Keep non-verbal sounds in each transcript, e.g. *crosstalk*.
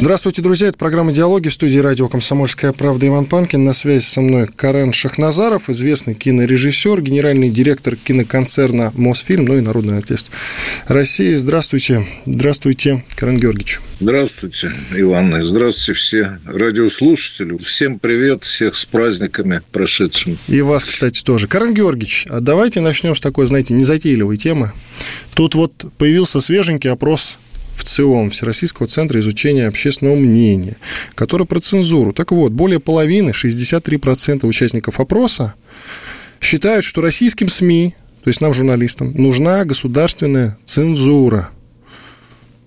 Здравствуйте, друзья. Это программа «Диалоги» в студии радио «Комсомольская правда» Иван Панкин. На связи со мной Карен Шахназаров, известный кинорежиссер, генеральный директор киноконцерна «Мосфильм», ну и народный артист России. Здравствуйте. Здравствуйте, Карен Георгиевич. Здравствуйте, Иван. Здравствуйте все радиослушатели. Всем привет, всех с праздниками прошедшими. И вас, кстати, тоже. Карен Георгиевич, а давайте начнем с такой, знаете, незатейливой темы. Тут вот появился свеженький опрос в ЦИОМ, Всероссийского центра изучения общественного мнения, который про цензуру. Так вот, более половины, 63% участников опроса считают, что российским СМИ, то есть нам, журналистам, нужна государственная цензура –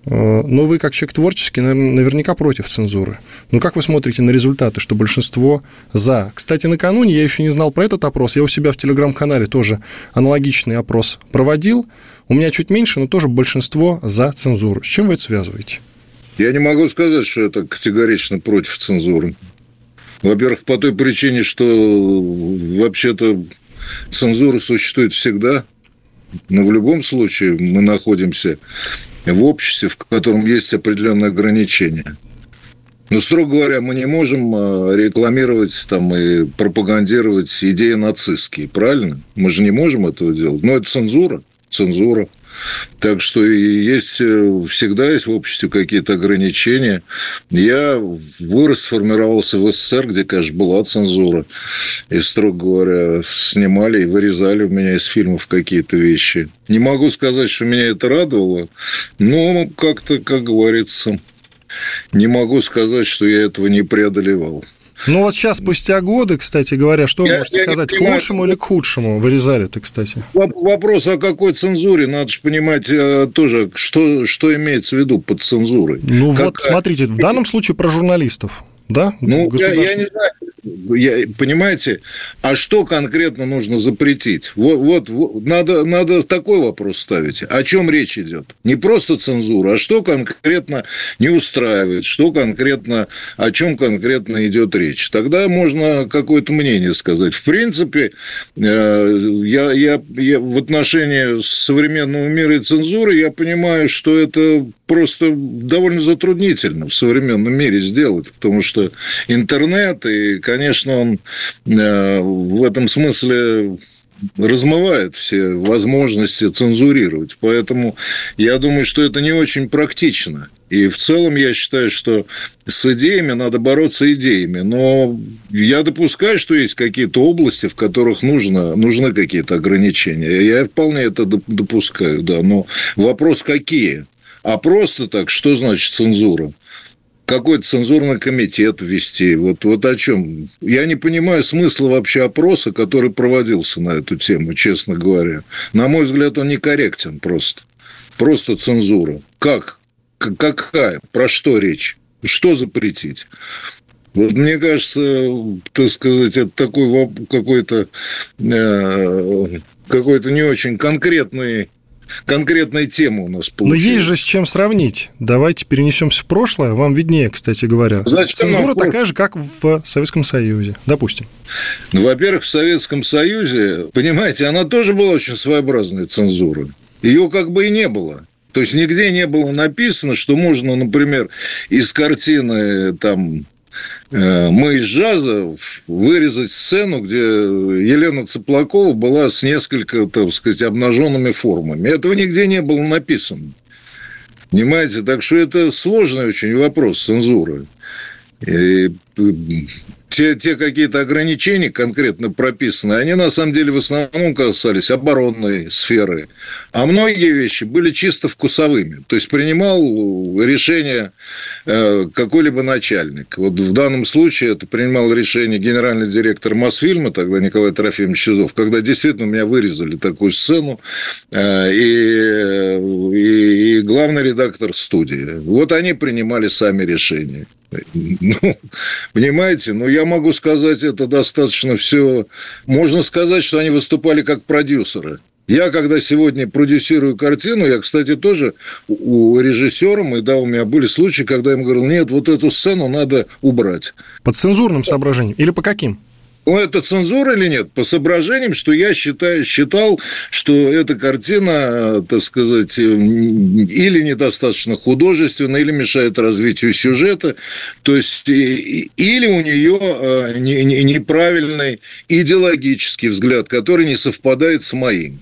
но вы, как человек творческий, наверняка против цензуры. Ну, как вы смотрите на результаты, что большинство за? Кстати, накануне я еще не знал про этот опрос. Я у себя в телеграм-канале тоже аналогичный опрос проводил. У меня чуть меньше, но тоже большинство за цензуру. С чем вы это связываете? Я не могу сказать, что это категорично против цензуры. Во-первых, по той причине, что вообще-то цензура существует всегда. Но в любом случае мы находимся в обществе, в котором есть определенные ограничения. Но, строго говоря, мы не можем а, рекламировать там, и пропагандировать идеи нацистские, правильно? Мы же не можем этого делать. Но это цензура, цензура. Так что есть, э, всегда есть в обществе какие-то ограничения. Я вырос, сформировался в СССР, где, конечно, была цензура. И, строго говоря, снимали и вырезали у меня из фильмов какие-то вещи. Не могу сказать, что меня это радовало, но как-то, как говорится, не могу сказать, что я этого не преодолевал. Ну вот сейчас, спустя годы, кстати говоря, что я, можете я сказать, к лучшему или к худшему вырезали-то, кстати? Вопрос о какой цензуре, надо же понимать э, тоже, что, что имеется в виду под цензурой. Ну Какая... вот, смотрите, в данном случае про журналистов да? Ну, я, я не знаю, я, понимаете, а что конкретно нужно запретить? Вот, вот, вот надо, надо такой вопрос ставить. О чем речь идет? Не просто цензура, а что конкретно не устраивает, что конкретно, о чем конкретно идет речь. Тогда можно какое-то мнение сказать. В принципе, э, я, я, я в отношении современного мира и цензуры я понимаю, что это просто довольно затруднительно в современном мире сделать, потому что интернет, и, конечно, он э, в этом смысле размывает все возможности цензурировать. Поэтому я думаю, что это не очень практично. И в целом я считаю, что с идеями надо бороться идеями. Но я допускаю, что есть какие-то области, в которых нужно, нужны какие-то ограничения. Я вполне это допускаю, да. Но вопрос какие? А просто так, что значит цензура? Какой-то цензурный комитет ввести. Вот, вот о чем. Я не понимаю смысла вообще опроса, который проводился на эту тему, честно говоря. На мой взгляд, он некорректен просто. Просто цензура. Как? Какая? Про что речь? Что запретить? Вот мне кажется, так сказать, это такой какой-то э, какой-то не очень конкретный конкретная тема у нас получилась. Но есть же с чем сравнить. Давайте перенесемся в прошлое. Вам виднее, кстати говоря. Значит, Цензура такая же, как в Советском Союзе, допустим. Ну, во-первых, в Советском Союзе, понимаете, она тоже была очень своеобразной цензурой. Ее как бы и не было. То есть нигде не было написано, что можно, например, из картины там мы из джаза вырезать сцену, где Елена Цыплакова была с несколько, так сказать, обнаженными формами. Этого нигде не было написано. Понимаете? Так что это сложный очень вопрос цензуры. И те, те какие-то ограничения конкретно прописаны, они на самом деле в основном касались оборонной сферы. А многие вещи были чисто вкусовыми. То есть принимал решение э, какой-либо начальник. Вот в данном случае это принимал решение генеральный директор Мосфильма, тогда Николай Трофимович Чизов, когда действительно меня вырезали такую сцену, э, и, и, и главный редактор студии. Вот они принимали сами решения. Ну, понимаете, но я могу сказать, это достаточно все... Можно сказать, что они выступали как продюсеры. Я, когда сегодня продюсирую картину, я, кстати, тоже у режиссера, и да, у меня были случаи, когда я ему говорил, нет, вот эту сцену надо убрать. По цензурным соображениям или по каким? Ну, это цензура или нет? По соображениям, что я считаю, считал, что эта картина, так сказать, или недостаточно художественна, или мешает развитию сюжета. То есть, или у нее э, неправильный идеологический взгляд, который не совпадает с моим.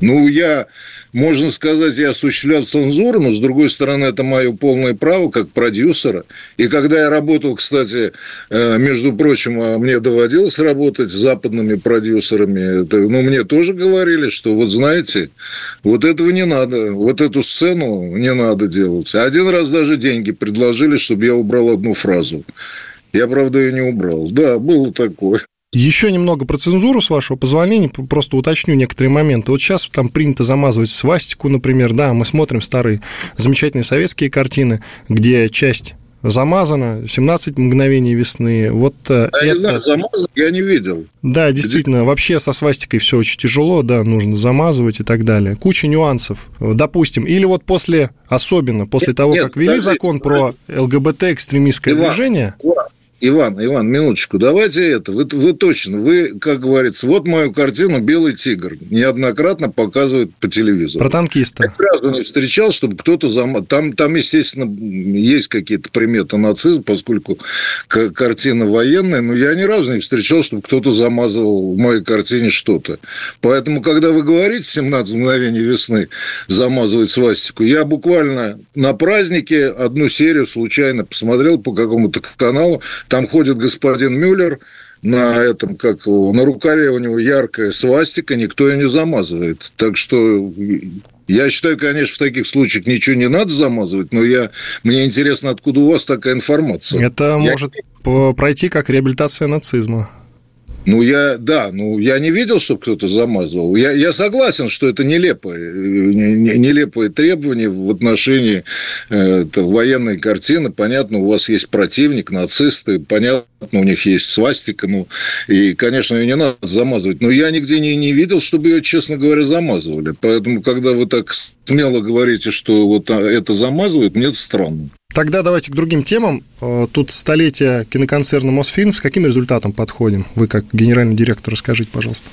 Ну, я можно сказать, я осуществлял цензуру, но, с другой стороны, это мое полное право как продюсера. И когда я работал, кстати, э, между прочим, а мне доводилось работать с западными продюсерами, ну, мне тоже говорили, что вот знаете, вот этого не надо, вот эту сцену не надо делать. Один раз даже деньги предложили, чтобы я убрал одну фразу. Я, правда, ее не убрал. Да, было такое. Еще немного про цензуру, с вашего позволения, просто уточню некоторые моменты. Вот сейчас там принято замазывать свастику, например, да, мы смотрим старые замечательные советские картины, где часть замазана, 17 мгновений весны. Вот я это... не знаю, замазан я не видел. Да, действительно, Где... вообще со свастикой все очень тяжело, да, нужно замазывать и так далее. Куча нюансов. Допустим, или вот после, особенно после нет, того, нет, как ввели подожди, закон подожди. про ЛГБТ-экстремистское движение... Иван, Иван, Иван, минуточку, давайте это. Вы, вы точно, вы, как говорится, вот мою картину «Белый тигр» неоднократно показывают по телевизору. Про танкиста. Я ни разу не встречал, чтобы кто-то... Зам... Там, там, естественно, есть какие-то приметы нацизма, поскольку картина военная, но я ни разу не встречал, чтобы кто-то замазывал в моей картине что-то. Поэтому, когда вы говорите «17 мгновений весны» замазывать свастику, я буквально на празднике одну серию случайно посмотрел по какому-то каналу, там ходит господин Мюллер, на этом, как на рукаве у него яркая свастика, никто ее не замазывает. Так что я считаю, конечно, в таких случаях ничего не надо замазывать, но я, мне интересно, откуда у вас такая информация. Это я... может пройти как реабилитация нацизма. Ну, я, да, ну, я не видел, чтобы кто-то замазывал. Я, я согласен, что это нелепое, нелепое требование в отношении э, военной картины. Понятно, у вас есть противник, нацисты, понятно, у них есть свастика, ну, и, конечно, ее не надо замазывать. Но я нигде не, не видел, чтобы ее, честно говоря, замазывали. Поэтому, когда вы так смело говорите, что вот это замазывают, мне это странно. Тогда давайте к другим темам. Э, тут столетие киноконцерна «Мосфильм». С каким результатом подходим? Вы как генеральный директор расскажите, пожалуйста.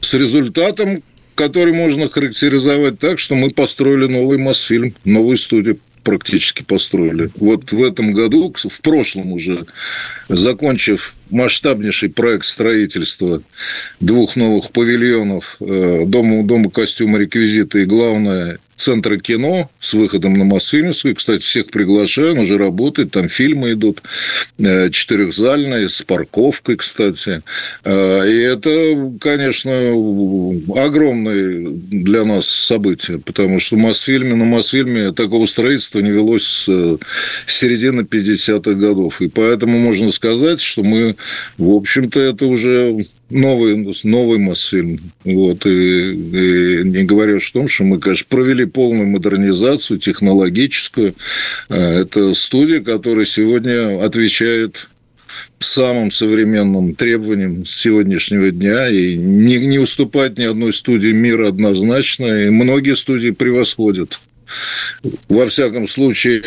С результатом, который можно характеризовать так, что мы построили новый «Мосфильм», новую студию практически построили. Вот в этом году, в прошлом уже, закончив масштабнейший проект строительства двух новых павильонов э, Дома, дома костюма реквизита и, главное, Центра кино с выходом на Мосфильмовскую. Кстати, всех приглашаю, он уже работает, там фильмы идут э, четырехзальные, с парковкой, кстати. Э, и это, конечно, огромное для нас событие, потому что в Мосфильме, на Мосфильме такого строительства не велось с середины 50-х годов. И поэтому можно сказать, что мы, в общем-то, это уже новый, новый Мосфильм. Вот, и, и не говоря о том, что мы, конечно, провели полную модернизацию технологическую. А, это студия, которая сегодня отвечает самым современным требованиям сегодняшнего дня и не, не уступает ни одной студии мира однозначно, и многие студии превосходят. Во всяком случае,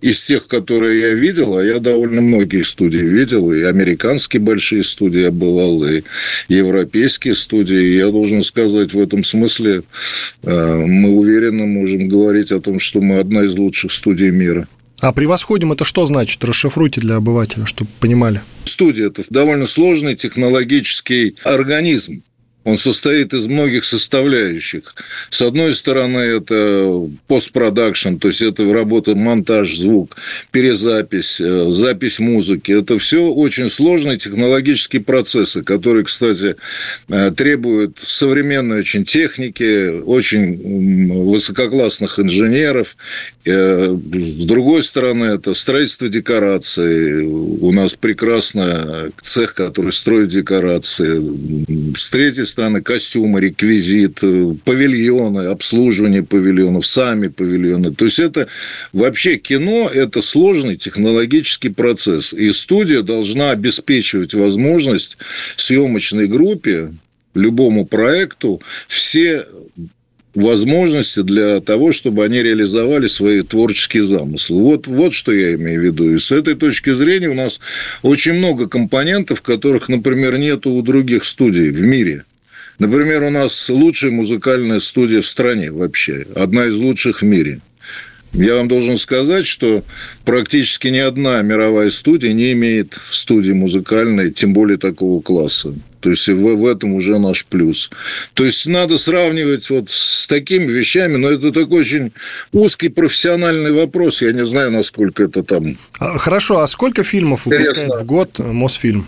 из тех, которые я видел, а я довольно многие студии видел, и американские большие студии я бывал, и европейские студии. Я должен сказать, в этом смысле э, мы уверенно можем говорить о том, что мы одна из лучших студий мира. А превосходим это что значит? Расшифруйте для обывателя, чтобы понимали. Студия – это довольно сложный технологический организм. Он состоит из многих составляющих. С одной стороны, это постпродакшн, то есть это работа, монтаж, звук, перезапись, э, запись музыки. Это все очень сложные технологические процессы, которые, кстати, э, требуют современной очень техники, очень высококлассных инженеров. Э, с другой стороны, это строительство декораций. У нас прекрасный цех, который строит декорации. С третьей стороны костюмы, реквизит, э, павильоны, обслуживание павильонов, сами павильоны. То есть это вообще кино – это сложный технологический процесс. И студия должна обеспечивать возможность съемочной группе любому проекту все возможности для того, чтобы они реализовали свои творческие замыслы. Вот, вот что я имею в виду. И с этой точки зрения у нас очень много компонентов, которых, например, нет у других студий в мире. Например, у нас лучшая музыкальная студия в стране вообще, одна из лучших в мире. Я вам должен сказать, что практически ни одна мировая студия не имеет студии музыкальной, тем более такого класса. То есть в, в этом уже наш плюс. То есть надо сравнивать вот с такими вещами, но это такой очень узкий профессиональный вопрос. Я не знаю, насколько это там. А, хорошо, а сколько фильмов выпускает в год Мосфильм?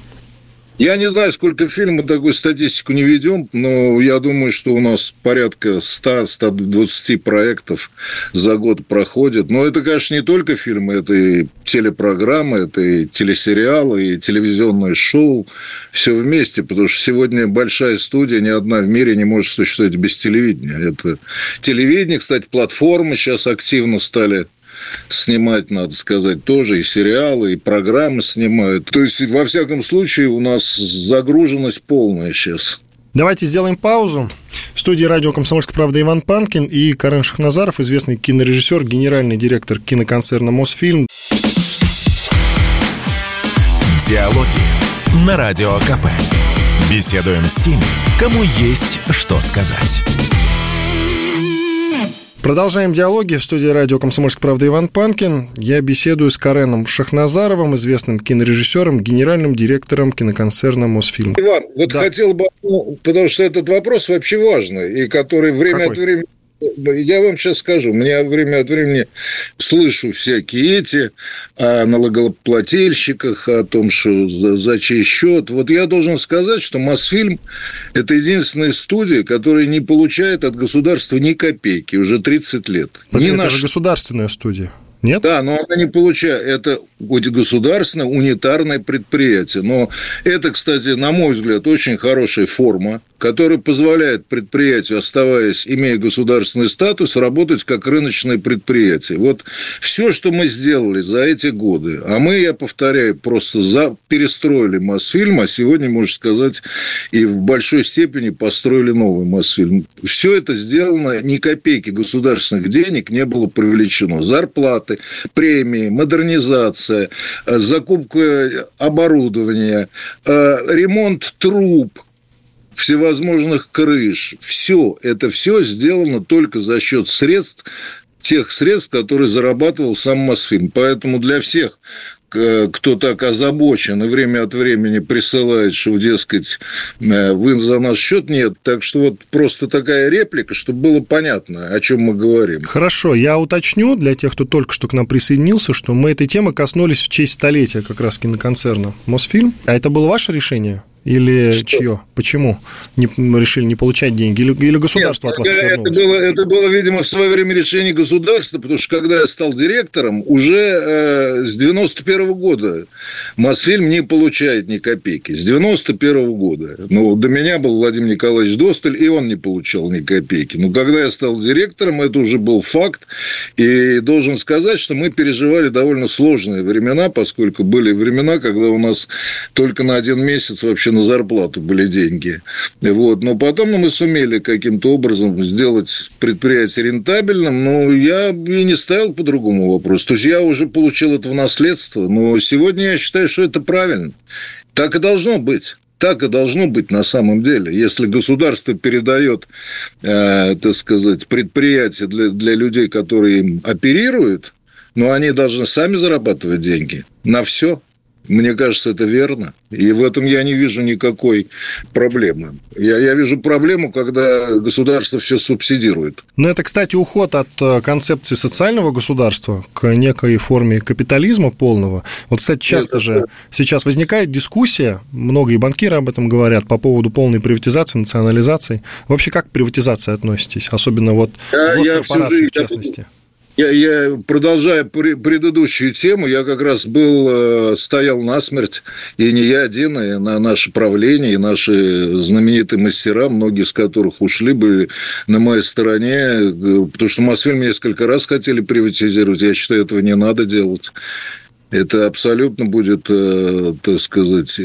Я не знаю, сколько фильмов, такую статистику не ведем, но я думаю, что у нас порядка 100-120 проектов за год проходит. Но это, конечно, не только фильмы, это и телепрограммы, это и телесериалы, и телевизионное шоу. Все вместе, потому что сегодня большая студия, ни одна в мире не может существовать без телевидения. Это телевидение, кстати, платформы сейчас активно стали снимать, надо сказать, тоже и сериалы, и программы снимают. То есть, во всяком случае, у нас загруженность полная сейчас. Давайте сделаем паузу. В студии радио «Комсомольская правда» Иван Панкин и Карен Шахназаров, известный кинорежиссер, генеральный директор киноконцерна «Мосфильм». Диалоги на Радио КП. Беседуем с теми, кому есть что сказать. Продолжаем диалоги. В студии радио «Комсомольская правда» Иван Панкин. Я беседую с Кареном Шахназаровым, известным кинорежиссером, генеральным директором киноконцерна «Мосфильм». Иван, вот да. хотел бы, ну, потому что этот вопрос вообще важный, и который время Какой? от времени я вам сейчас скажу, меня время от времени слышу всякие эти о налогоплательщиках, о том, что за, за чей счет. Вот я должен сказать, что Мосфильм – это единственная студия, которая не получает от государства ни копейки уже 30 лет. Это, ни это наш... же государственная студия. Нет? Да, но она не получает. Это государственное унитарное предприятие. Но это, кстати, на мой взгляд, очень хорошая форма который позволяет предприятию, оставаясь, имея государственный статус, работать как рыночное предприятие. Вот все, что мы сделали за эти годы, а мы, я повторяю, просто за, перестроили Мосфильм, а сегодня, можно сказать, и в большой степени построили новый Мосфильм. Все это сделано, ни копейки государственных денег не было привлечено. Зарплаты, премии, модернизация, закупка оборудования, э, ремонт труб, всевозможных крыш. Все, это все сделано только за счет средств, тех средств, которые зарабатывал сам Мосфильм. Поэтому для всех кто так озабочен и время от времени присылает, что, дескать, э, вы за наш счет нет. Так что вот просто такая реплика, чтобы было понятно, о чем мы говорим. Хорошо, я уточню для тех, кто только что к нам присоединился, что мы этой темы коснулись в честь столетия как раз киноконцерна Мосфильм. А это было ваше решение? Или что? чье? Почему не, решили не получать деньги? Или, или государство Нет, от вас это было, это было, видимо, в свое время решение государства, потому что когда я стал директором, уже э, с 91 -го года Мосфильм не получает ни копейки. С 91 -го года. Ну, до меня был Владимир Николаевич Досталь, и он не получал ни копейки. Но когда я стал директором, это уже был факт. И должен сказать, что мы переживали довольно сложные времена, поскольку были времена, когда у нас только на один месяц вообще на зарплату были деньги. Вот. Но потом мы сумели каким-то образом сделать предприятие рентабельным, но я и не ставил по другому вопросу. То есть я уже получил это в наследство, но сегодня я считаю, что это правильно. Так и должно быть. Так и должно быть на самом деле. Если государство передает, э, так сказать, предприятие для, для людей, которые им оперируют, но они должны сами зарабатывать деньги на все. Мне кажется, это верно. И в этом я не вижу никакой проблемы. Я, я вижу проблему, когда государство все субсидирует. Но это, кстати, уход от э, концепции социального государства к некой форме капитализма полного. Вот, кстати, часто это... же сейчас возникает дискуссия, многие банкиры об этом говорят, по поводу полной приватизации, национализации. Вообще, как к приватизации относитесь? Особенно вот я, я всю жизнь, в частности. Я, я продолжая предыдущую тему, я как раз был, э, стоял насмерть, и не я один, и на наше правление, и наши знаменитые мастера, многие из которых ушли, были на моей стороне, э, потому что Мосфильм несколько раз хотели приватизировать, я считаю, этого не надо делать. Это абсолютно будет, э, так сказать...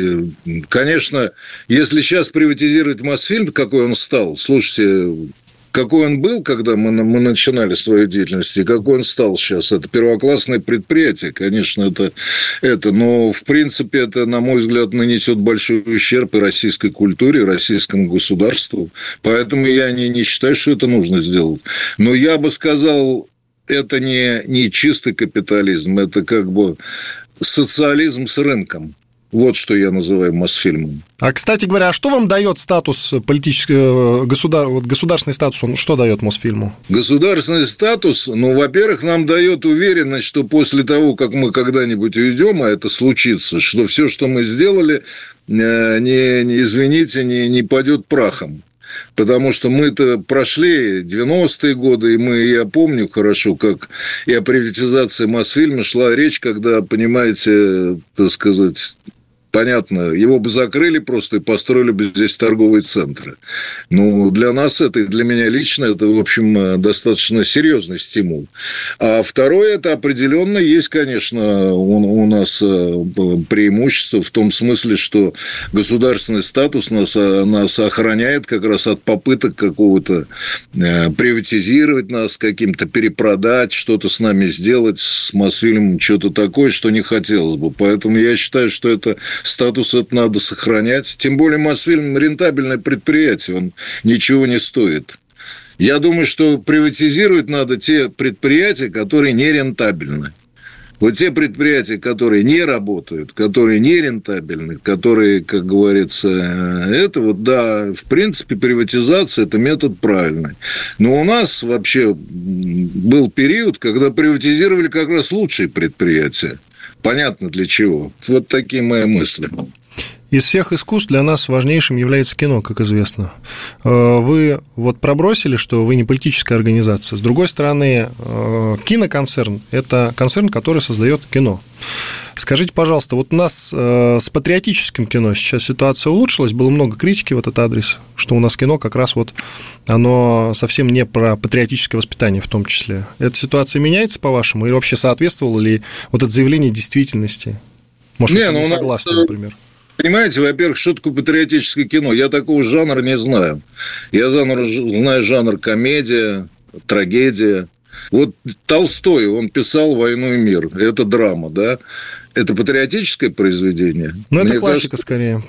Конечно, если сейчас приватизировать Мосфильм, какой он стал, слушайте, какой он был, когда мы, мы начинали свою деятельность, и какой он стал сейчас. Это первоклассное предприятие, конечно, это, это. Но, в принципе, это, на мой взгляд, нанесет большой ущерб и российской культуре, и российскому государству. Поэтому я не, не считаю, что это нужно сделать. Но я бы сказал, это не, не чистый капитализм, это как бы социализм с рынком. Вот что я называю Мосфильмом. А, кстати говоря, а что вам дает статус политического, э, государ... вот государственный статус, он что дает Мосфильму? Государственный статус, ну, во-первых, нам дает уверенность, что после того, как мы когда-нибудь уйдем, а это случится, что все, что мы сделали, э, не, не извините, не, не падет прахом. Потому что мы-то прошли 90-е годы, и мы, я помню хорошо, как и о приватизации Мосфильма шла речь, когда, понимаете, так сказать, понятно, его бы закрыли просто и построили бы здесь торговые центры. Ну, для нас это, и для меня лично, это, в общем, достаточно серьезный стимул. А второе, это определенно есть, конечно, у, у нас э, преимущество в том смысле, что государственный статус нас, э, нас охраняет как раз от попыток какого-то э, приватизировать нас, каким-то перепродать, что-то с нами сделать, с Мосфильмом, что-то такое, что не хотелось бы. Поэтому я считаю, что это статус это надо сохранять. Тем более Мосфильм рентабельное предприятие, он ничего не стоит. Я думаю, что приватизировать надо те предприятия, которые не рентабельны. Вот те предприятия, которые не работают, которые не рентабельны, которые, как говорится, это вот, да, в принципе, приватизация – это метод правильный. Но у нас вообще был период, когда приватизировали как раз лучшие предприятия понятно для чего. Вот такие мои мысли. Из всех искусств для нас важнейшим является кино, как известно. Э, вы вот пробросили, что вы не политическая организация. С другой стороны, э, киноконцерн – это концерн, который создает кино. Скажите, пожалуйста, вот у нас э, с патриотическим кино сейчас ситуация улучшилась, было много критики в этот адрес, что у нас кино как раз вот оно совсем не про патриотическое воспитание в том числе. Эта ситуация меняется, по-вашему, или вообще соответствовало ли вот это заявление действительности? Может, не, вы ну, согласны, нас... например? Понимаете, во-первых, что такое патриотическое кино? Я такого жанра не знаю. Я жанр, знаю жанр комедия, трагедия. Вот Толстой, он писал «Войну и мир». Это драма, да? Это патриотическое произведение? Ну, это Мне классика кажется, скорее.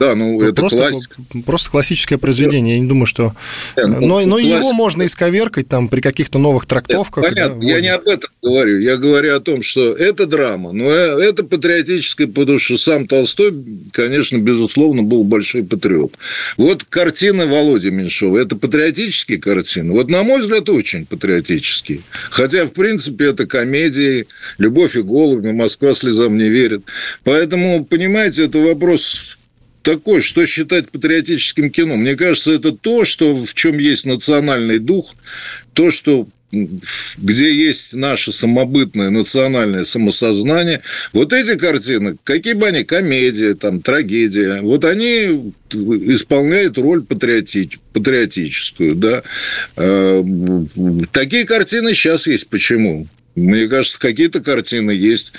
Да, ну, ну это просто, классика. Просто классическое произведение. Я не думаю, что... Нет, ну, но но его можно исковеркать там при каких-то новых трактовках. Нет, понятно, да, я не об этом говорю. Я говорю о том, что это драма, но э, это патриотическое, потому что сам Толстой, конечно, безусловно, был большой патриот. Вот картина Володи Меньшова. Это патриотические картины? Вот, на мой взгляд, очень патриотические. Хотя, в принципе, это комедии «Любовь и голуби», «Москва слезам не верит». Поэтому, понимаете, это вопрос такой, что считать патриотическим кино? Мне кажется, это то, что, в чем есть национальный дух, то, что где есть наше самобытное национальное самосознание, вот эти картины, какие бы они, комедия, там, трагедия, вот они исполняют роль патриотич, патриотическую, да. Э, такие картины сейчас есть. Почему? Мне кажется, какие-то картины есть.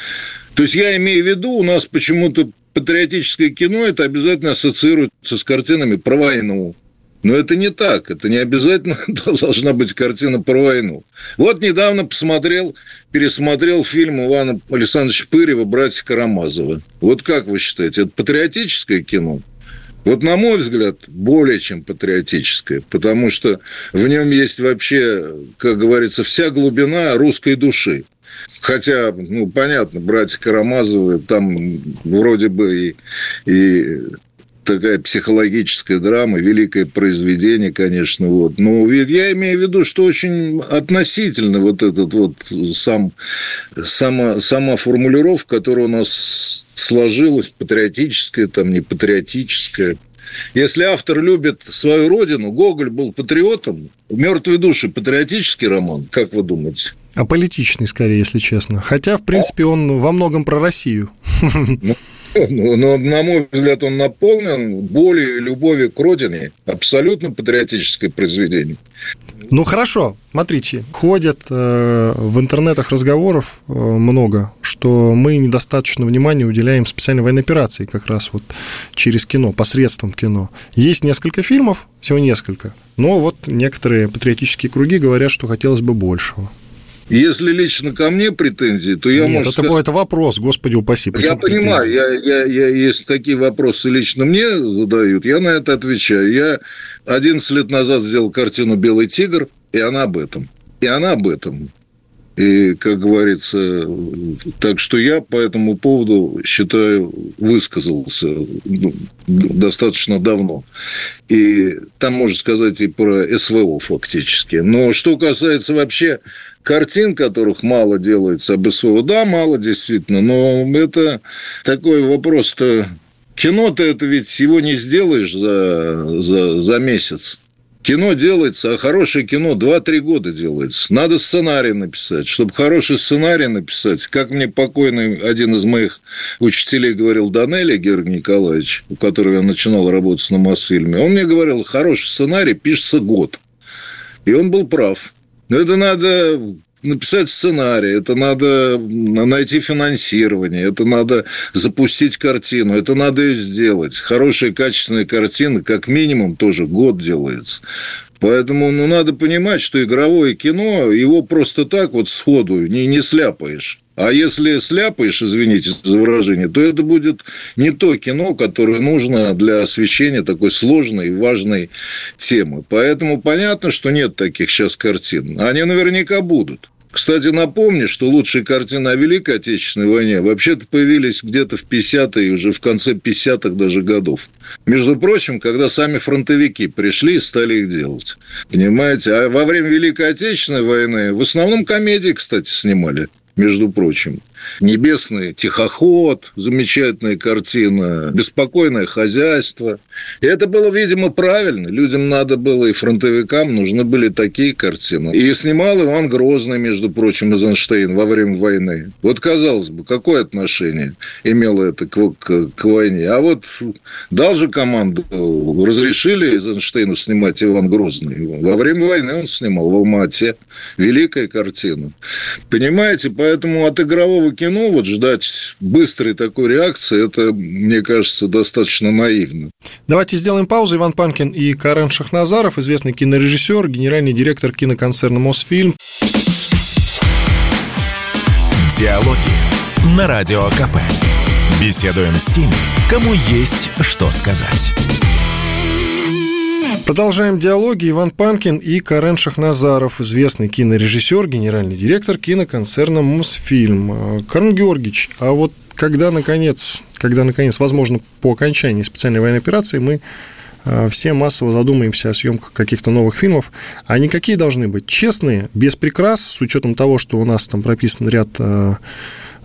То есть я имею в виду, у нас почему-то патриотическое кино это обязательно ассоциируется с картинами про войну. Но это не так. Это не обязательно *laughs* должна быть картина про войну. Вот недавно посмотрел, пересмотрел фильм Ивана Александровича Пырева «Братья Карамазовы». Вот как вы считаете, это патриотическое кино? Вот, на мой взгляд, более чем патриотическое, потому что в нем есть вообще, как говорится, вся глубина русской души. Хотя, ну, понятно, братья Карамазовы, там вроде бы и, и такая психологическая драма, великое произведение, конечно, вот. Но я имею в виду, что очень относительно вот этот вот сам, сама, сама формулировка, которая у нас сложилась, патриотическая, там, не патриотическая. Если автор любит свою родину, Гоголь был патриотом, «Мертвые души» – патриотический роман, как вы думаете? Аполитичный, скорее, если честно. Хотя, в принципе, он во многом про Россию. Ну, но, на мой взгляд, он наполнен болью и любовью к родине. Абсолютно патриотическое произведение. Ну хорошо, смотрите, ходят э, в интернетах разговоров э, много, что мы недостаточно внимания уделяем специальной военной операции как раз вот через кино, посредством кино. Есть несколько фильмов, всего несколько, но вот некоторые патриотические круги говорят, что хотелось бы большего. Если лично ко мне претензии, то я, Нет, может это, сказать... это вопрос, господи упаси. Я понимаю, я, я, я, если такие вопросы лично мне задают, я на это отвечаю. Я 11 лет назад сделал картину «Белый тигр», и она об этом. И она об этом. И, как говорится, так что я по этому поводу, считаю, высказался ну, достаточно давно. И там, можно сказать, и про СВО фактически. Но что касается вообще картин, которых мало делается об СВО, да, мало действительно, но это такой вопрос-то... Кино-то это ведь его не сделаешь за, за, за месяц. Кино делается, а хорошее кино 2-3 года делается. Надо сценарий написать. Чтобы хороший сценарий написать, как мне покойный один из моих учителей говорил, Данелли Георгий Николаевич, у которого я начинал работать на Мосфильме, он мне говорил, хороший сценарий пишется год. И он был прав. Но это надо написать сценарий, это надо найти финансирование, это надо запустить картину, это надо ее сделать. Хорошая, качественная картина, как минимум, тоже год делается. Поэтому ну, надо понимать, что игровое кино, его просто так вот сходу не, не сляпаешь. А если сляпаешь, извините за выражение, то это будет не то кино, которое нужно для освещения такой сложной и важной темы. Поэтому понятно, что нет таких сейчас картин. Они наверняка будут. Кстати, напомню, что лучшие картины о Великой Отечественной войне вообще-то появились где-то в 50-е, уже в конце 50-х даже годов. Между прочим, когда сами фронтовики пришли и стали их делать. Понимаете? А во время Великой Отечественной войны в основном комедии, кстати, снимали между прочим. «Небесный тихоход», замечательная картина, «Беспокойное хозяйство». И это было, видимо, правильно. Людям надо было, и фронтовикам нужны были такие картины. И снимал Иван Грозный, между прочим, из Эйнштейн во время войны. Вот, казалось бы, какое отношение имело это к, к, к войне? А вот дал же команду, разрешили из Эйнштейна снимать Иван Грозный. Во время войны он снимал в Алмате. Великая картина. Понимаете, поэтому от игрового кино вот ждать быстрой такой реакции, это, мне кажется, достаточно наивно. Давайте сделаем паузу. Иван Панкин и Карен Шахназаров, известный кинорежиссер, генеральный директор киноконцерна «Мосфильм». Диалоги на Радио КП. Беседуем с теми, кому есть что сказать. Продолжаем диалоги. Иван Панкин и Карен Шахназаров, известный кинорежиссер, генеральный директор киноконцерна «Мосфильм». Карен Георгиевич, а вот когда, наконец, когда, наконец, возможно, по окончании специальной военной операции мы а, все массово задумаемся о съемках каких-то новых фильмов. Они какие должны быть? Честные, без прикрас, с учетом того, что у нас там прописан ряд Э,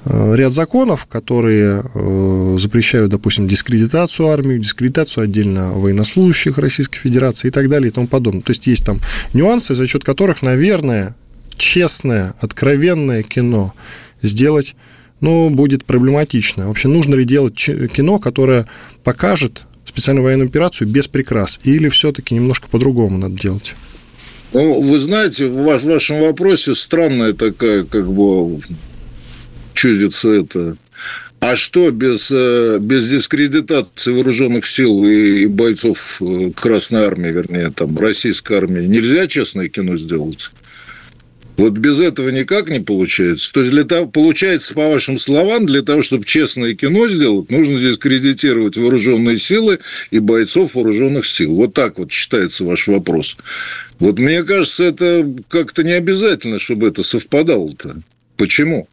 ряд законов, которые э, запрещают, допустим, дискредитацию армии, дискредитацию отдельно военнослужащих Российской Федерации и так далее и тому подобное. То есть есть там нюансы, за счет которых, наверное, честное, откровенное кино сделать ну, будет проблематично. Вообще, нужно ли делать кино, которое покажет специальную военную операцию без прикрас? Или все-таки немножко по-другому надо делать? Ну, вы знаете, в вашем вопросе странная такая, как бы, чудится это. А что без, э, без дискредитации вооруженных сил и бойцов э, Красной Армии, вернее, там, российской армии, нельзя честное кино сделать? Вот без этого никак не получается. То есть, для того, получается, по вашим словам, для того, чтобы честное кино сделать, нужно дискредитировать вооруженные силы и бойцов вооруженных сил. Вот так вот считается ваш вопрос. Вот мне кажется, это как-то не обязательно, чтобы это совпадало-то. Почему?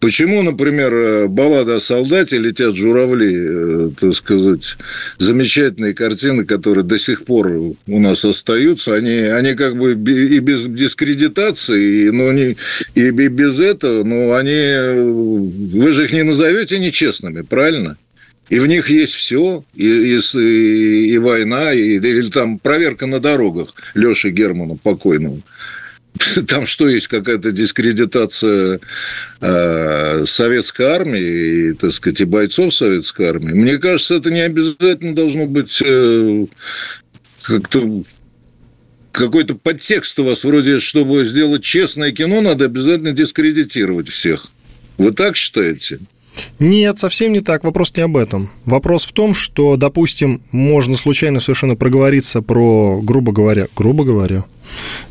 Почему, например, э, баллада о солдате «Летят журавли», э, так сказать, замечательные картины, которые до сих пор у нас остаются, они, они как бы и без дискредитации, и, ну, не, и без этого, но они... Вы же их не назовете нечестными, правильно? И в них есть все, и, и, и война, и, или там проверка на дорогах Леши Германа покойного. *laughs* там что есть какая-то дискредитация э, советской армии и, так сказать, и бойцов советской армии. Мне кажется, это не обязательно должно быть э, как-то какой-то подтекст у вас вроде, чтобы сделать честное кино, надо обязательно дискредитировать всех. Вы так считаете? Нет, совсем не так. Вопрос не об этом. Вопрос в том, что, допустим, можно случайно совершенно проговориться про, грубо говоря, грубо говоря,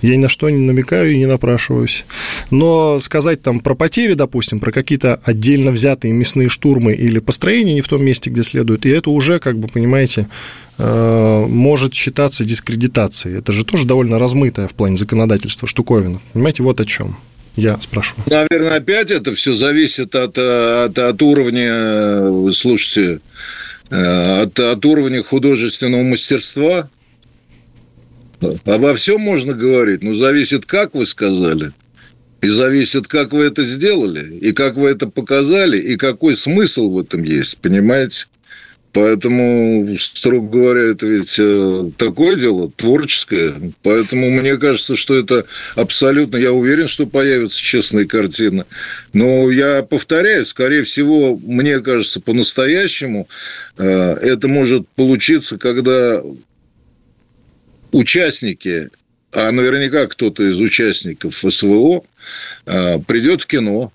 я ни на что не намекаю и не напрашиваюсь. Но сказать там про потери, допустим, про какие-то отдельно взятые мясные штурмы или построения не в том месте, где следует, и это уже, как бы, понимаете, э, может считаться дискредитацией. Это же тоже довольно размытая в плане законодательства штуковина. Понимаете, вот о чем я спрашиваю. Наверное, опять это все зависит от, от, от уровня, слушайте, э, от, от уровня художественного мастерства. А во всем можно говорить, но зависит, как вы сказали. И зависит, как вы это сделали, и как вы это показали, и какой смысл в этом есть, понимаете? Поэтому, строго говоря, это ведь э, такое дело, творческое. Поэтому мне кажется, что это абсолютно... Я уверен, что появятся честные картины. Но я повторяю, скорее всего, мне кажется, по-настоящему э, это может получиться, когда участники, а наверняка кто-то из участников СВО, э, придет в кино,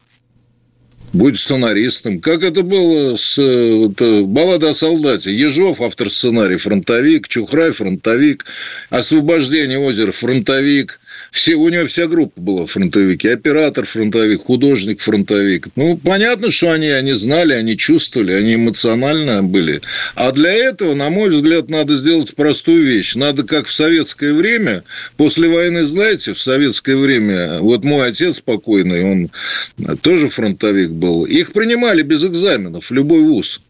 будет сценаристом. Как это было с это, «Баллада о солдате». Ежов, автор сценария, фронтовик, Чухрай, фронтовик, «Освобождение озера», фронтовик, все, у него вся группа была фронтовики. Оператор фронтовик, художник фронтовик. Ну, понятно, что они, они знали, они чувствовали, они эмоционально были. А для этого, на мой взгляд, надо сделать простую вещь. Надо, как в советское время, после войны, знаете, в советское время, вот мой отец покойный, он тоже фронтовик был, их принимали без экзаменов в любой вуз.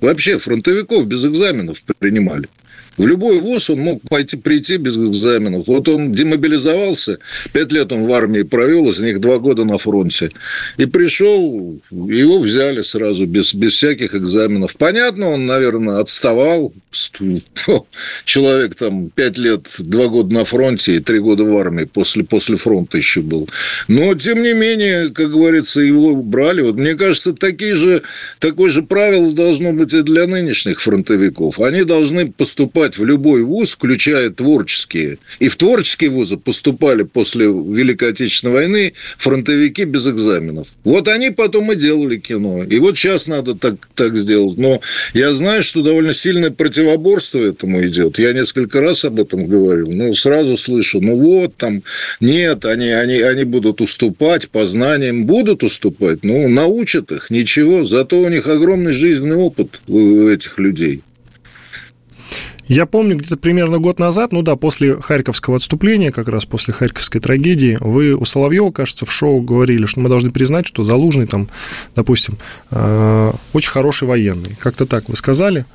Вообще фронтовиков без экзаменов принимали. В любой вуз он мог пойти, прийти без экзаменов. Вот он демобилизовался, пять лет он в армии провел, из них два года на фронте. И пришел, его взяли сразу, без, без всяких экзаменов. Понятно, он, наверное, отставал. *laughs* Человек там пять лет, два года на фронте и три года в армии, после, после фронта еще был. Но, тем не менее, как говорится, его брали. Вот мне кажется, такие же, такое же правило должно быть и для нынешних фронтовиков. Они должны поступать поступать в любой вуз, включая творческие. И в творческие вузы поступали после Великой Отечественной войны фронтовики без экзаменов. Вот они потом и делали кино. И вот сейчас надо так, так сделать. Но я знаю, что довольно сильное противоборство этому идет. Я несколько раз об этом говорил. Ну, сразу слышу, ну вот, там, нет, они, они, они будут уступать по знаниям. Будут уступать, ну, научат их, ничего. Зато у них огромный жизненный опыт у этих людей. Я помню, где-то примерно год назад, ну да, после Харьковского отступления, как раз после Харьковской трагедии, вы у Соловьева, кажется, в шоу говорили, что мы должны признать, что Залужный там, допустим, э, очень хороший военный. Как-то так вы сказали?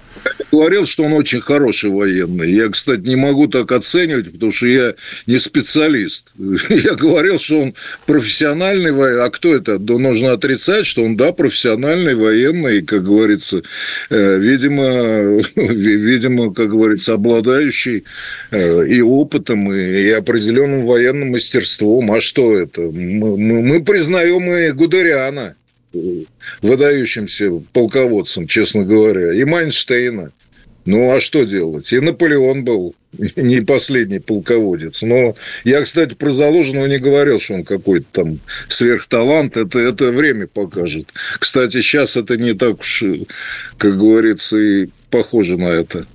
говорил, что он очень хороший военный. Я, кстати, не могу так оценивать, потому что я не специалист. *laughs* Я говорил, что он профессиональный военный. А кто это? Да нужно отрицать, что он, да, профессиональный военный, как говорится, э, видимо, *laughs* видимо, как говорится, обладающий э, и опытом, и определенным военным мастерством. А что это? Мы, мы признаем и Гудериана выдающимся полководцем, честно говоря, и Майнштейна. Ну, а что делать? И Наполеон был не последний полководец. Но я, кстати, про Заложенного не говорил, что он какой-то там сверхталант. Это, это время покажет. Кстати, сейчас это не так уж, как говорится, и похоже на это.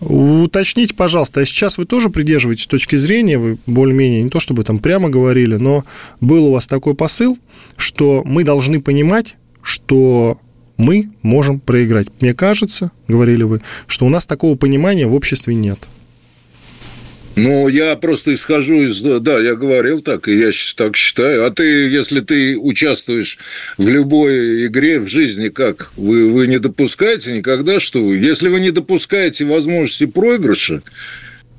Уточните, пожалуйста, а сейчас вы тоже придерживаетесь точки зрения, вы более-менее не то чтобы там прямо говорили, но был у вас такой посыл, что мы должны понимать, что мы можем проиграть. Мне кажется, говорили вы, что у нас такого понимания в обществе нет. Ну, я просто исхожу из... Да, я говорил так, и я так считаю. А ты, если ты участвуешь в любой игре в жизни, как? Вы, вы не допускаете никогда, что. Если вы не допускаете возможности проигрыша,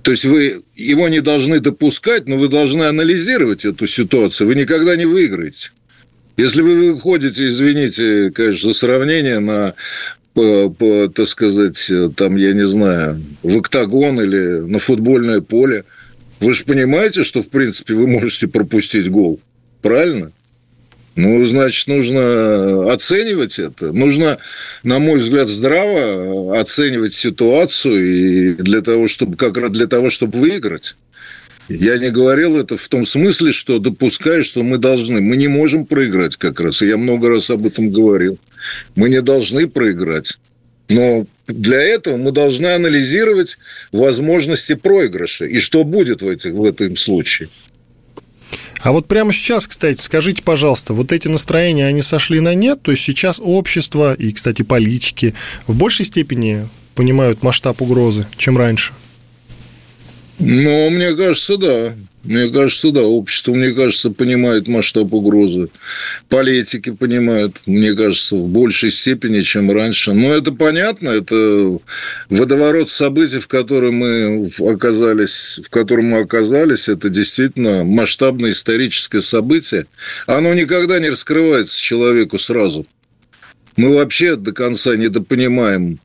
то есть вы его не должны допускать, но вы должны анализировать эту ситуацию. Вы никогда не выиграете. Если вы выходите, извините, конечно, за сравнение на по, по, так сказать, там, я не знаю, в октагон или на футбольное поле, Вы же понимаете, что, в принципе, вы можете пропустить гол. Правильно? Ну, значит, нужно оценивать это. Нужно, на мой взгляд, здраво оценивать ситуацию и для того, чтобы как раз для того, чтобы выиграть. Я не говорил это в том смысле, что допускаю, что мы должны. Мы не можем проиграть как раз. И я много раз об этом говорил. Мы не должны проиграть. Но для этого мы должны анализировать возможности проигрыша и что будет в, этих, в этом случае. А вот прямо сейчас, кстати, скажите, пожалуйста, вот эти настроения, они сошли на нет? То есть сейчас общество и, кстати, политики в большей степени понимают масштаб угрозы, чем раньше? Ну, мне кажется, да. Мне кажется, да, общество, мне кажется, понимает масштаб угрозы. Политики понимают, мне кажется, в большей степени, чем раньше. Но это понятно, это водоворот событий, в котором мы оказались, в котором мы оказались, это действительно масштабное историческое событие. Оно никогда не раскрывается человеку сразу. Мы вообще до конца недопонимаем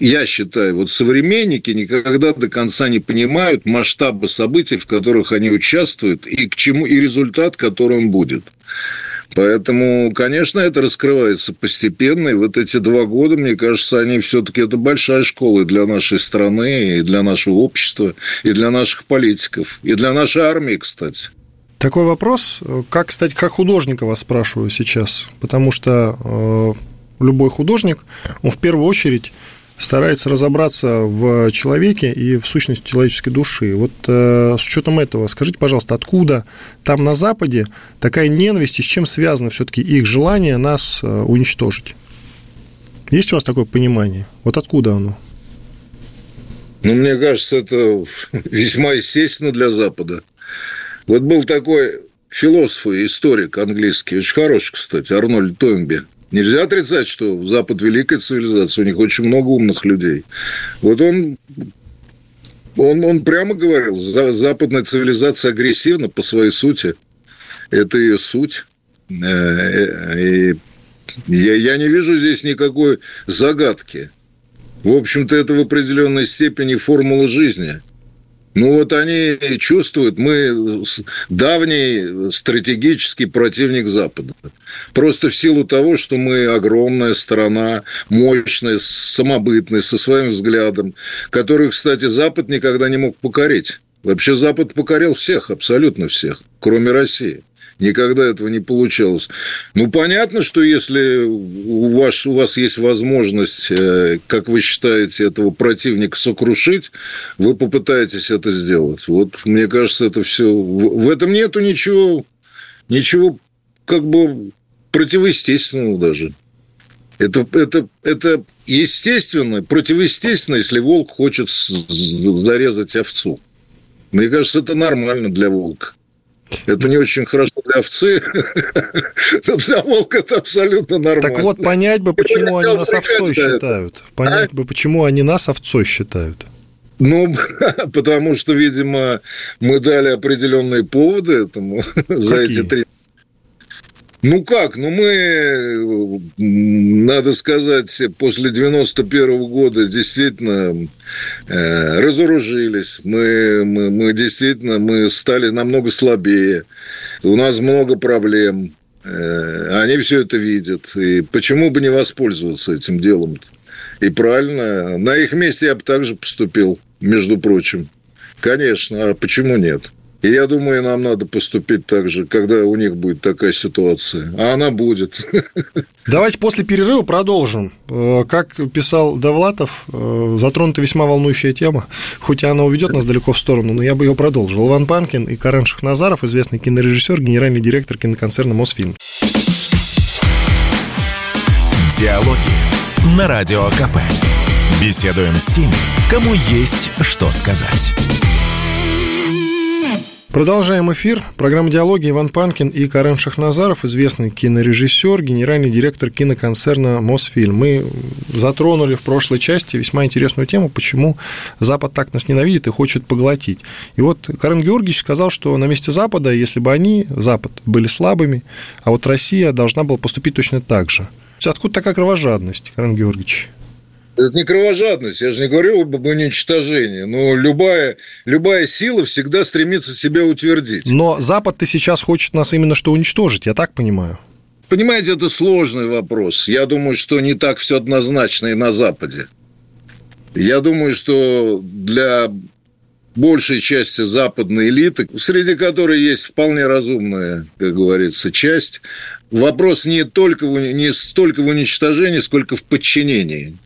я считаю, вот современники никогда до конца не понимают масштаба событий, в которых они участвуют, и к чему и результат, который он будет. Поэтому, конечно, это раскрывается постепенно. И вот эти два года, мне кажется, они все-таки это большая школа для нашей страны, и для нашего общества, и для наших политиков, и для нашей армии, кстати. Такой вопрос, как, кстати, как художника вас спрашиваю сейчас, потому что э, любой художник, он в первую очередь старается разобраться в человеке и в сущности человеческой души. Вот э, с учетом этого, скажите, пожалуйста, откуда там на Западе такая ненависть и с чем связано все-таки их желание нас э, уничтожить? Есть у вас такое понимание? Вот откуда оно? Ну, мне кажется, это весьма естественно для Запада. Вот был такой философ и историк английский, очень хороший, кстати, Арнольд Томби – Нельзя отрицать, что Запад великая цивилизация, у них очень много умных людей. Вот он он, он прямо говорил, западная цивилизация агрессивна по своей сути. Это ее суть. Э, и я, я не вижу здесь никакой загадки. В общем-то, это в определенной степени формула жизни – ну вот они чувствуют, мы давний стратегический противник Запада. Просто в силу того, что мы огромная страна, мощная, самобытная, со своим взглядом, который, кстати, Запад никогда не мог покорить. Вообще Запад покорил всех, абсолютно всех, кроме России. Никогда этого не получалось. Ну, понятно, что если у вас, у вас есть возможность, э, как вы считаете, этого противника сокрушить, вы попытаетесь это сделать. Вот, мне кажется, это все... В этом нету ничего, ничего как бы противоестественного даже. Это, это, это естественно, противоестественно, если волк хочет зарезать овцу. Мне кажется, это нормально для волка. Это не очень хорошо для овцы, *laughs* но для волка это абсолютно нормально. Так вот, понять бы, почему они нас овцой считают. Понять бы, почему они нас овцой считают. Ну, *laughs* потому что, видимо, мы дали определенные поводы этому *laughs* за эти 30 ну как? Ну мы, надо сказать, после 91 -го года действительно э, разоружились. Мы, мы, мы действительно мы стали намного слабее. У нас много проблем. Э, они все это видят. И почему бы не воспользоваться этим делом? И правильно. На их месте я бы также поступил, между прочим. Конечно. А почему нет? И я думаю, нам надо поступить так же, когда у них будет такая ситуация. А она будет. *laughs* Давайте после перерыва продолжим. Э, как писал Довлатов, э, затронута весьма волнующая тема, хоть и она уведет нас далеко в сторону, но я бы ее продолжил. Иван Панкин и Карен Шахназаров, известный кинорежиссер, генеральный директор киноконцерна «Мосфильм». Диалоги на Радио КП. Беседуем с теми, кому есть что сказать. Продолжаем эфир. Программа «Диалоги» Иван Панкин и Карен Шахназаров, известный кинорежиссер, генеральный директор киноконцерна «Мосфильм». Мы затронули в прошлой части весьма интересную тему, почему Запад так нас ненавидит и хочет поглотить. И вот Карен Георгиевич сказал, что на месте Запада, если бы они, Запад, были слабыми, а вот Россия должна была поступить точно так же. Откуда такая кровожадность, Карен Георгиевич? Это не кровожадность, я же не говорю об уничтожении, но любая, любая сила всегда стремится себя утвердить. Но Запад-то сейчас хочет нас именно что уничтожить, я так понимаю. Понимаете, это сложный вопрос. Я думаю, что не так все однозначно и на Западе. Я думаю, что для большей части западной элиты, среди которой есть вполне разумная, как говорится, часть, вопрос не только не столько в уничтожении, сколько в подчинении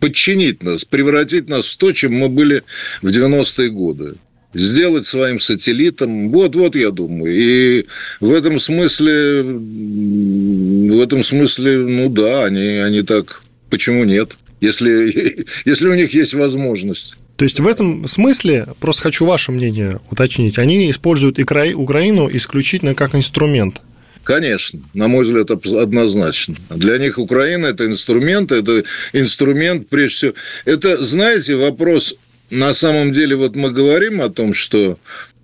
подчинить нас, превратить нас в то, чем мы были в 90-е годы сделать своим сателлитом. Вот-вот, я думаю. И в этом смысле, в этом смысле, ну да, они, они так, почему нет? Если, *laughs* если у них есть возможность. То есть в этом смысле, просто хочу ваше мнение уточнить, они используют Украину исключительно как инструмент – Конечно, на мой взгляд, однозначно. Для них Украина – это инструмент, это инструмент, прежде всего. Это, знаете, вопрос, на самом деле, вот мы говорим о том, что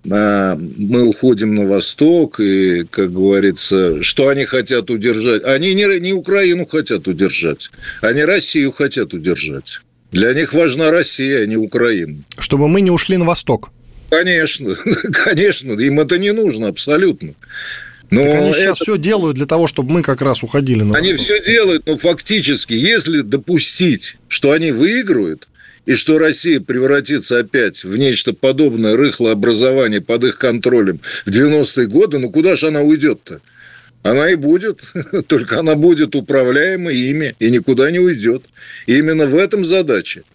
а, мы уходим на восток, и, как говорится, что они хотят удержать. Они не, не Украину хотят удержать, они Россию хотят удержать. Для них важна Россия, а не Украина. Чтобы мы не ушли на восток. Конечно, *laughs* конечно, им это не нужно абсолютно. Но так они это... сейчас все делают для того, чтобы мы как раз уходили на Они все делают, но фактически, если допустить, что они выиграют, и что Россия превратится опять в нечто подобное рыхлое образование под их контролем в 90-е годы, ну куда же она уйдет-то? Она и будет, *laughs* только она будет управляема ими и никуда не уйдет. И именно в этом задача –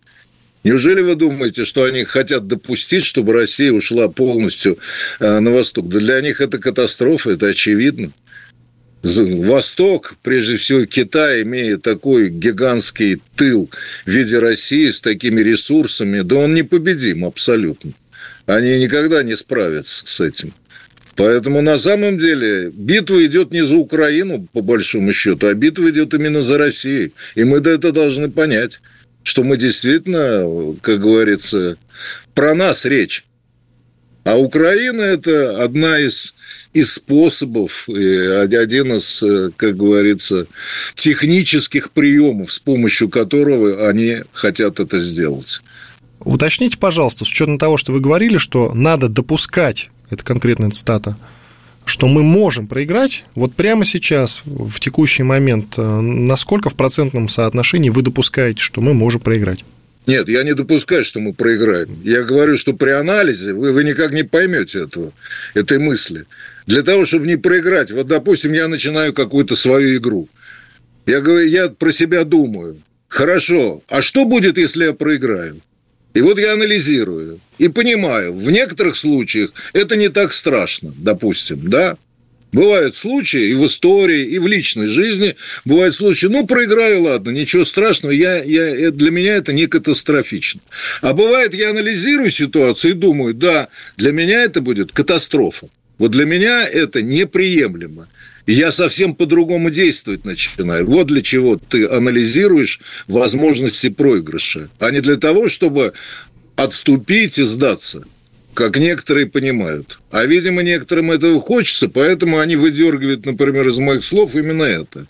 Неужели вы думаете, что они хотят допустить, чтобы Россия ушла полностью э, на восток? Да для них это катастрофа, это очевидно. Восток, прежде всего Китай, имея такой гигантский тыл в виде России с такими ресурсами, да он непобедим абсолютно. Они никогда не справятся с этим. Поэтому на самом деле битва идет не за Украину, по большому счету, а битва идет именно за Россию. И мы это должны понять что мы действительно, как говорится, про нас речь. А Украина – это одна из, из способов, один из, как говорится, технических приемов, с помощью которого они хотят это сделать. Уточните, пожалуйста, с учетом того, что вы говорили, что надо допускать, это конкретная цитата, что мы можем проиграть, вот прямо сейчас, в текущий момент, э, насколько в процентном соотношении вы допускаете, что мы можем проиграть? Нет, я не допускаю, что мы проиграем. Я говорю, что при анализе вы, вы никак не поймете этого, этой мысли. Для того, чтобы не проиграть, вот, допустим, я начинаю какую-то свою игру. Я говорю, я про себя думаю. Хорошо, а что будет, если я проиграю? И вот я анализирую и понимаю, в некоторых случаях это не так страшно, допустим, да? Бывают случаи и в истории, и в личной жизни. Бывают случаи, ну, проиграю, ладно, ничего страшного, я, я, для меня это не катастрофично. А бывает, я анализирую ситуацию и думаю, да, для меня это будет катастрофа. Вот для меня это неприемлемо. Я совсем по-другому действовать начинаю. Вот для чего ты анализируешь возможности проигрыша, а не для того, чтобы отступить и сдаться как некоторые понимают. А, видимо, некоторым этого хочется, поэтому они выдергивают, например, из моих слов именно это.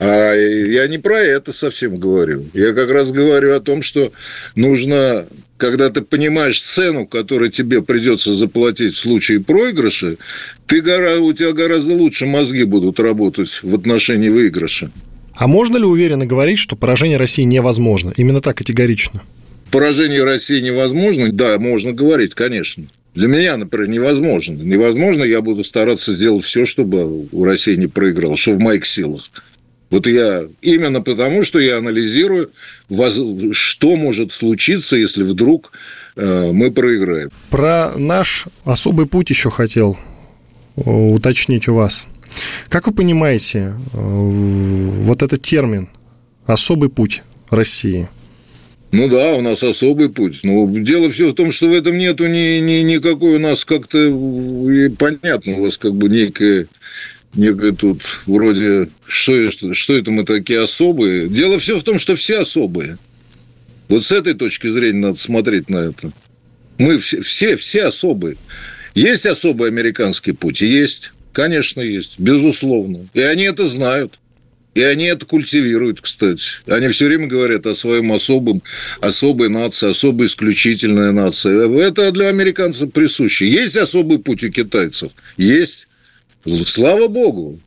А я не про это совсем говорю. Я как раз говорю о том, что нужно когда ты понимаешь цену, которую тебе придется заплатить в случае проигрыша, ты, у тебя гораздо лучше мозги будут работать в отношении выигрыша. А можно ли уверенно говорить, что поражение России невозможно? Именно так категорично. Поражение России невозможно? Да, можно говорить, конечно. Для меня, например, невозможно. Невозможно, я буду стараться сделать все, чтобы у России не проиграл, что в моих силах. Вот я именно потому, что я анализирую, что может случиться, если вдруг э, мы проиграем. Про наш особый путь еще хотел э, уточнить у вас. Как вы понимаете, э, вот этот термин «особый путь России»? Ну да, у нас особый путь. Но дело все в том, что в этом нету ни, ни, никакой у нас как-то понятно, у вас как бы некая некое тут вроде, что, что, это мы такие особые. Дело все в том, что все особые. Вот с этой точки зрения надо смотреть на это. Мы все, все, все особые. Есть особый американский путь? Есть. Конечно, есть. Безусловно. И они это знают. И они это культивируют, кстати. Они все время говорят о своем особом, особой нации, особой исключительной нации. Это для американцев присуще. Есть особый путь у китайцев? Есть. Слава богу.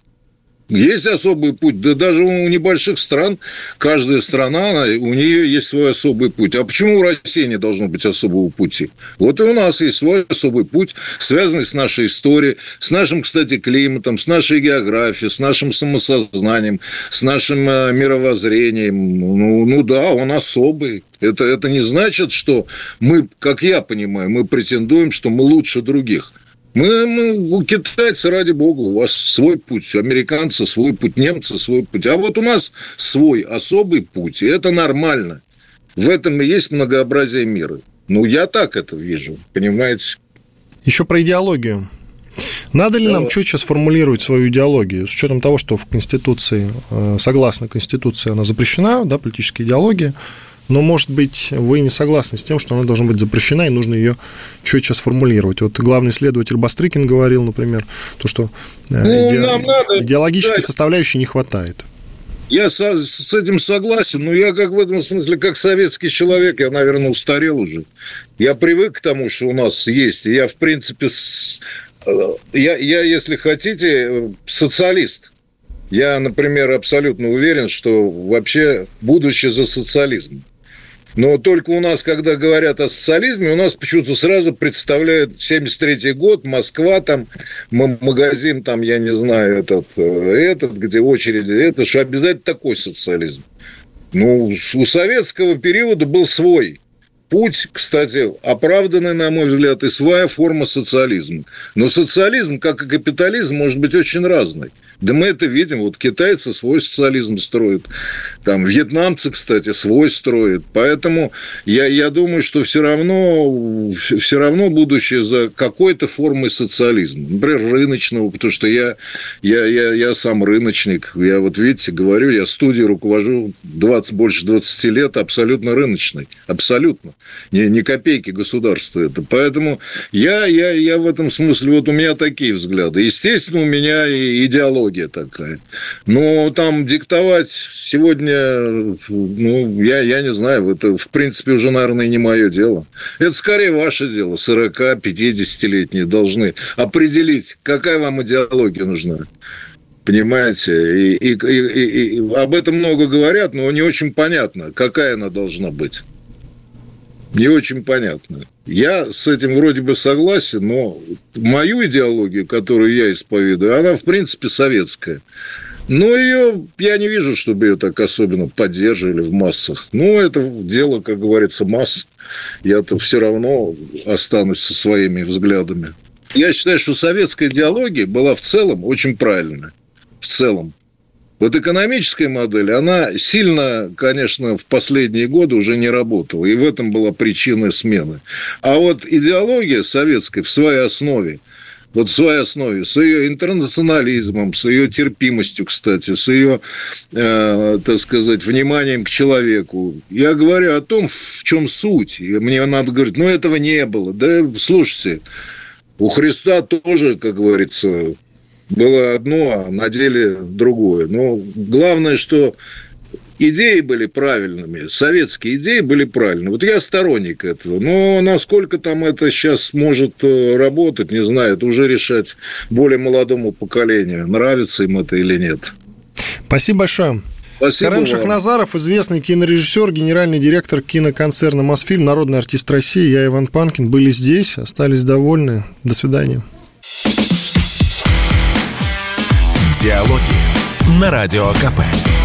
Есть особый путь, да даже у небольших стран, каждая страна, у нее есть свой особый путь. А почему у России не должно быть особого пути? Вот и у нас есть свой особый путь, связанный с нашей историей, с нашим, кстати, климатом, с нашей географией, с нашим самосознанием, с нашим э, мировоззрением. Ну, ну да, он особый. Это, это не значит, что мы, как я понимаю, мы претендуем, что мы лучше других – мы, мы, у китайцы, ради бога, у вас свой путь, у американца свой путь, немцы свой путь. А вот у нас свой особый путь, и это нормально. В этом и есть многообразие мира. Ну, я так это вижу, понимаете? Еще про идеологию. Надо ли да. нам четче сформулировать свою идеологию, с учетом того, что в Конституции, э, согласно Конституции, она запрещена, да, политическая идеология, но, может быть, вы не согласны с тем, что она должна быть запрещена, и нужно ее четче сформулировать. Вот главный исследователь Бастрыкин говорил, например, то, что э, ну, иде... надо... идеологической да. составляющей не хватает. Я со, с этим согласен, но я как в этом смысле, как советский человек, я, наверное, устарел уже. Я привык к тому, что у нас есть. Я, в принципе, с... Э, я, я, если хотите, социалист. Я, например, абсолютно уверен, что вообще будущее за социализм. Но только у нас, когда говорят о социализме, у нас почему-то сразу представляют 73 год, Москва, там, магазин, там, я не знаю, этот, э, этот, где очереди, это, что обязательно такой социализм. Ну, у советского периода был свой путь, кстати, оправданный, на мой взгляд, и своя форма социализма. Но социализм, как и капитализм, может быть очень разный. Да мы это видим. Вот китайцы свой социализм строят. Там вьетнамцы, кстати, свой строят. Поэтому я, я думаю, что все равно, все равно будущее за какой-то формой социализма. Например, рыночного, потому что я, я, я, я сам рыночник. Я вот, видите, говорю, я студию руковожу 20, больше 20 лет, абсолютно рыночный. Абсолютно. Не, не копейки государства это. Поэтому я, я, я в этом смысле, вот у меня такие взгляды. Естественно, у меня и идеология такая. Но там диктовать сегодня, ну, я, я не знаю, это, в принципе, уже, наверное, не мое дело. Это скорее ваше дело. 40-50-летние должны определить, какая вам идеология нужна. Понимаете? И, и, и, и об этом много говорят, но не очень понятно, какая она должна быть не очень понятно. Я с этим вроде бы согласен, но мою идеологию, которую я исповедую, она, в принципе, советская. Но ее я не вижу, чтобы ее так особенно поддерживали в массах. Ну, это дело, как говорится, масс. Я-то все равно останусь со своими взглядами. Я считаю, что советская идеология была в целом очень правильная. В целом. Вот экономическая модель, она сильно, конечно, в последние годы уже не работала, и в этом была причина смены. А вот идеология советская в своей основе, вот в своей основе, с ее интернационализмом, с ее терпимостью, кстати, с ее, э, так сказать, вниманием к человеку. Я говорю о том, в чем суть. И мне надо говорить, ну, этого не было. Да, слушайте, у Христа тоже, как говорится, было одно, а на деле другое. Но главное, что идеи были правильными, советские идеи были правильными. Вот я сторонник этого. Но насколько там это сейчас может э, работать, не знаю, это уже решать более молодому поколению, нравится им это или нет. Спасибо большое. Спасибо Карен Шахназаров, известный кинорежиссер, генеральный директор киноконцерна «Мосфильм», народный артист России, я Иван Панкин, были здесь, остались довольны. До свидания. Диалоги на Радио КП.